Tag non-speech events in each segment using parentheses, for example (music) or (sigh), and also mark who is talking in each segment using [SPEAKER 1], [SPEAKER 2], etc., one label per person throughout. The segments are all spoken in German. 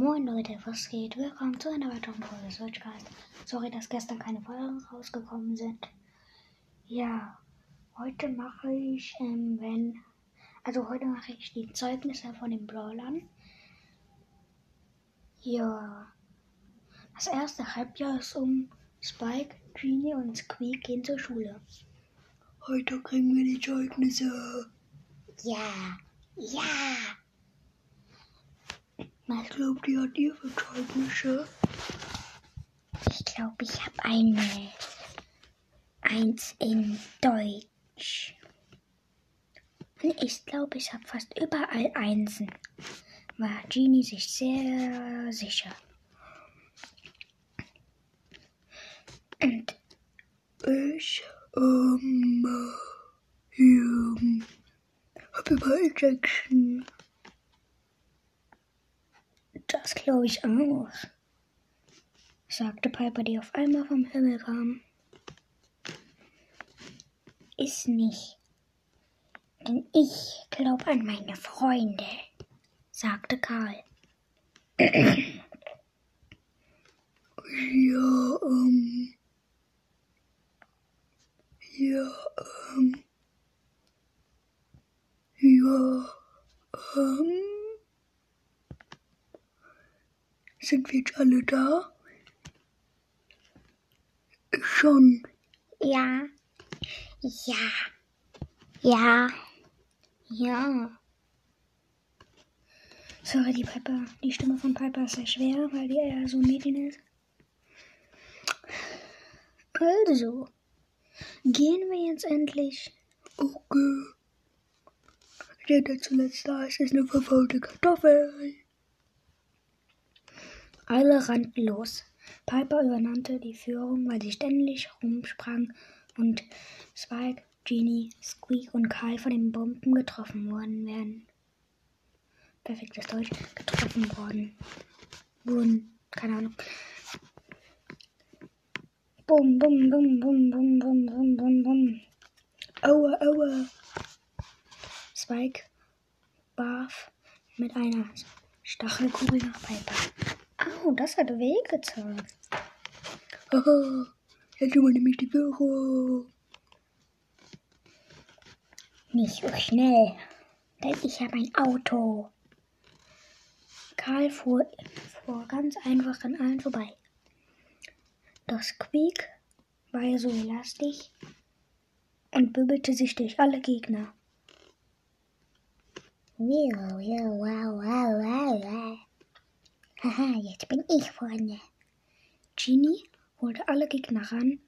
[SPEAKER 1] Moin Leute, was geht? Willkommen zu einer weiteren Folge Searchcast. Sorry, dass gestern keine Folgen rausgekommen sind. Ja, heute mache ich, ähm, wenn, also heute mache ich die Zeugnisse von den Brawlern. Ja, das erste Halbjahr ist um Spike, Genie und Squeak gehen zur Schule. Heute kriegen wir die Zeugnisse.
[SPEAKER 2] Ja, ja.
[SPEAKER 1] Was glaubt ihr, hat ihr für Zeugnisse?
[SPEAKER 2] Ich glaube, ich habe eine Eins in Deutsch. Und ich glaube, ich habe fast überall Einsen. War Genie sich sehr sicher. Und
[SPEAKER 1] Ich, ähm, ähm, hab überall Jackson. Das glaube ich auch, sagte Piper, die auf einmal vom Himmel kam.
[SPEAKER 2] ist nicht. Denn ich glaube an meine Freunde, sagte Karl.
[SPEAKER 1] Ja, ähm, ja, ähm, ja, ähm, sind wir jetzt alle da? Schon.
[SPEAKER 2] Ja, ja, ja, ja.
[SPEAKER 1] Sorry, die Piper, die Stimme von Piper ist sehr schwer, weil die eher so Mädchen ist. Also, gehen wir jetzt endlich. Okay. Der, der zuletzt da ist, ist eine verfaulte Kartoffel. Alle rannten los. Piper übernannte die Führung, weil sie ständig rumsprang und Spike, Genie, Squeak und Karl von den Bomben getroffen worden wären. Perfektes Deutsch. Getroffen worden. Wurden. Keine Ahnung. Bum, bum, bum, bum, bum, bum, bum, bum, bum. Aua, aua. Spike warf mit einer Stachelkugel nach Piper. Au, das hat wehgetan. Haha, jetzt übernehme ich die Führung.
[SPEAKER 2] Nicht so schnell, denn ich habe ein Auto.
[SPEAKER 1] Karl fuhr, fuhr ganz einfach an allen vorbei. Doch Squeak war ja so elastig und bibbelte sich durch alle Gegner.
[SPEAKER 2] Wow, wow, wow, wow, wow, wow. Haha, jetzt bin ich vorne.
[SPEAKER 1] Genie holte alle Gegner ran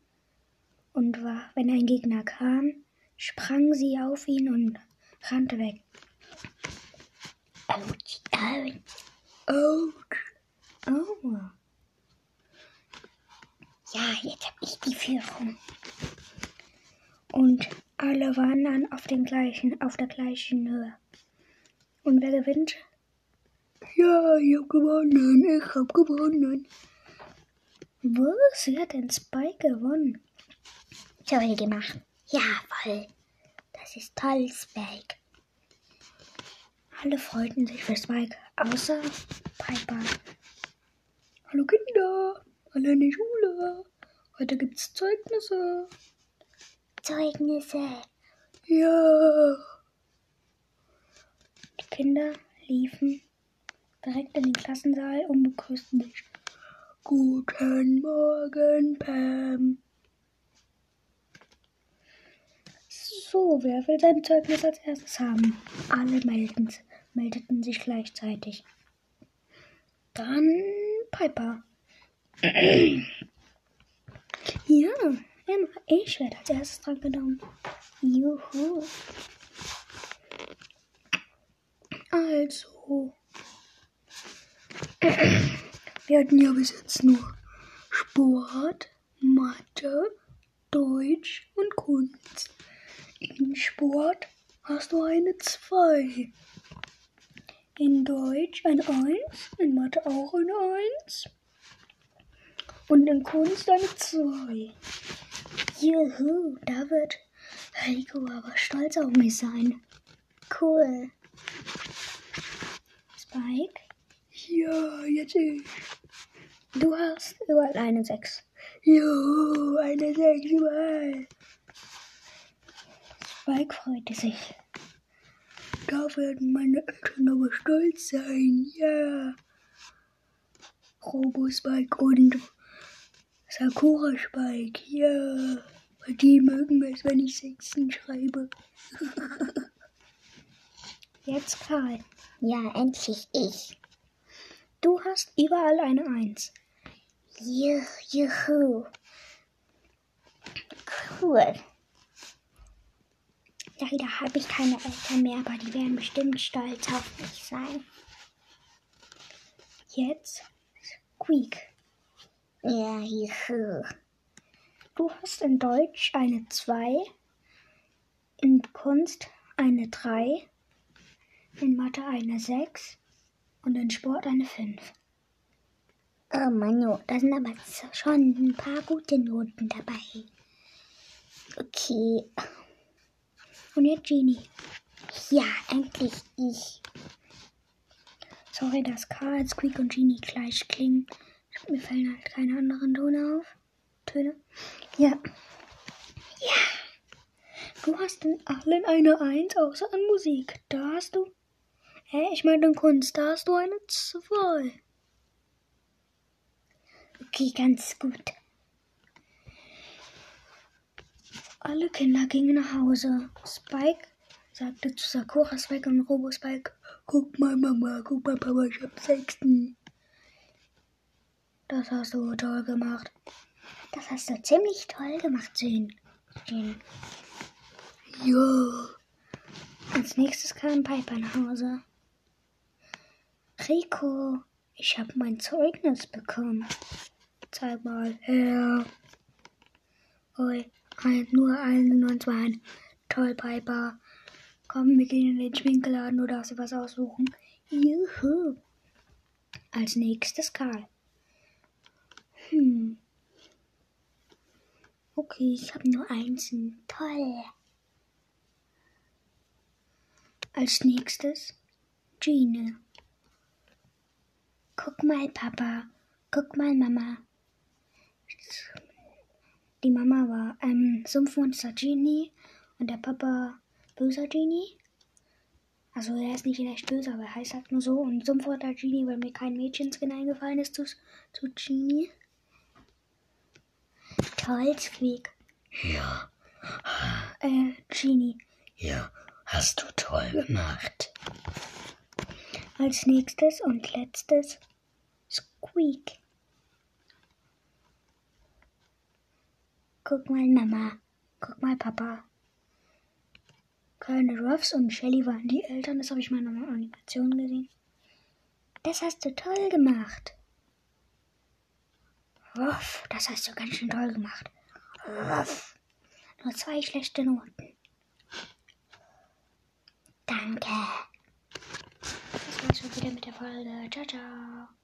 [SPEAKER 1] und war, wenn ein Gegner kam, sprang sie auf ihn und rannte weg.
[SPEAKER 2] Autsch, autsch.
[SPEAKER 1] Autsch. Oh.
[SPEAKER 2] Ja, jetzt habe ich die Führung.
[SPEAKER 1] Und alle waren dann auf, den gleichen, auf der gleichen Höhe. Und wer gewinnt? Ja, ich hab gewonnen. Ich hab gewonnen. Was? Wie hat denn Spike gewonnen?
[SPEAKER 2] Toll gemacht. Ja, voll. Das ist toll, Spike.
[SPEAKER 1] Alle freuten sich für Spike, außer Piper. Hallo Kinder, alle in die Schule. Heute gibt's Zeugnisse.
[SPEAKER 2] Zeugnisse.
[SPEAKER 1] Ja. Die Kinder liefen direkt in den Klassensaal und begrüßten sich. Guten Morgen, Pam. So, wer will sein Zeugnis als erstes haben? Alle meldeten, meldeten sich gleichzeitig. Dann Piper. ja, Emma, ich werde als erstes dran genommen. Juhu. Also. Wir hatten ja bis jetzt nur Sport, Mathe, Deutsch und Kunst. In Sport hast du eine 2. In Deutsch ein 1, in Mathe auch eine 1 und in Kunst eine 2. Juhu, da wird Heiko aber stolz auf mich sein. Cool. Spike? Ja, jetzt ich.
[SPEAKER 2] Du hast überall eine 6.
[SPEAKER 1] Jo, eine 6 überall.
[SPEAKER 2] Spike freute sich.
[SPEAKER 1] Da werden meine Eltern aber stolz sein. Ja. Robo-Spike und Sakura-Spike. Ja. Weil die mögen es, wenn ich Sechsen schreibe. (laughs)
[SPEAKER 2] Jetzt Karl. Ja, endlich ich. Du hast überall eine Eins. Juhu. juhu. Cool. Leider habe ich keine Eltern mehr, aber die werden bestimmt stolz auf mich sein. Jetzt Squeak. Ja, juhu. Du hast in Deutsch eine 2, in Kunst eine 3, in Mathe eine 6 und in Sport eine 5. Oh Manu, da sind aber schon ein paar gute Noten dabei. Okay. Und jetzt Genie. Ja, endlich ich. Sorry, dass Karl, Squeak und Genie gleich klingen. Mir fallen halt keine anderen Töne auf. Töne. Ja. Ja.
[SPEAKER 1] Du hast in allen eine Eins, außer an Musik. Da hast du. Hä, ich meine in Kunst, da hast du eine Zwei.
[SPEAKER 2] Okay, ganz gut.
[SPEAKER 1] Alle Kinder gingen nach Hause. Spike sagte zu Sakura, Spike und Robo Spike, guck mal Mama, guck mal Papa, ich hab Sechsten. Das hast du toll gemacht.
[SPEAKER 2] Das hast du ziemlich toll gemacht, Jane.
[SPEAKER 1] Ja.
[SPEAKER 2] Als nächstes kam Piper nach Hause. Rico, ich habe mein Zeugnis bekommen.
[SPEAKER 1] Zeig mal her. Oi, ein, nur ein und zwei. Toll, Piper. Komm, wir gehen in den Schminkladen, du darfst dir was aussuchen.
[SPEAKER 2] Juhu. Als nächstes Karl. Hm. Okay, ich habe nur eins. Toll. Als nächstes Gene. Guck mal, Papa. Guck mal, Mama. Die Mama war ähm, Sumpfmonster Genie und der Papa böser Genie. Also er ist nicht echt böse, aber er heißt halt nur so. Und Sumpfmonster Genie, weil mir kein Mädchenskin eingefallen ist zu, zu Genie. Toll, Squeak.
[SPEAKER 1] Ja.
[SPEAKER 2] Äh, Genie.
[SPEAKER 1] Ja, hast du toll gemacht.
[SPEAKER 2] Als nächstes und letztes Squeak. Guck mal, Mama. Guck mal, Papa. Colonel Ruffs und Shelly waren die Eltern. Das habe ich mal in einer Animation gesehen. Das hast du toll gemacht. Ruff, das hast du ganz schön toll gemacht. Ruff. Nur zwei schlechte Noten. Danke. Das war's schon wieder mit der Folge. Ciao, ciao.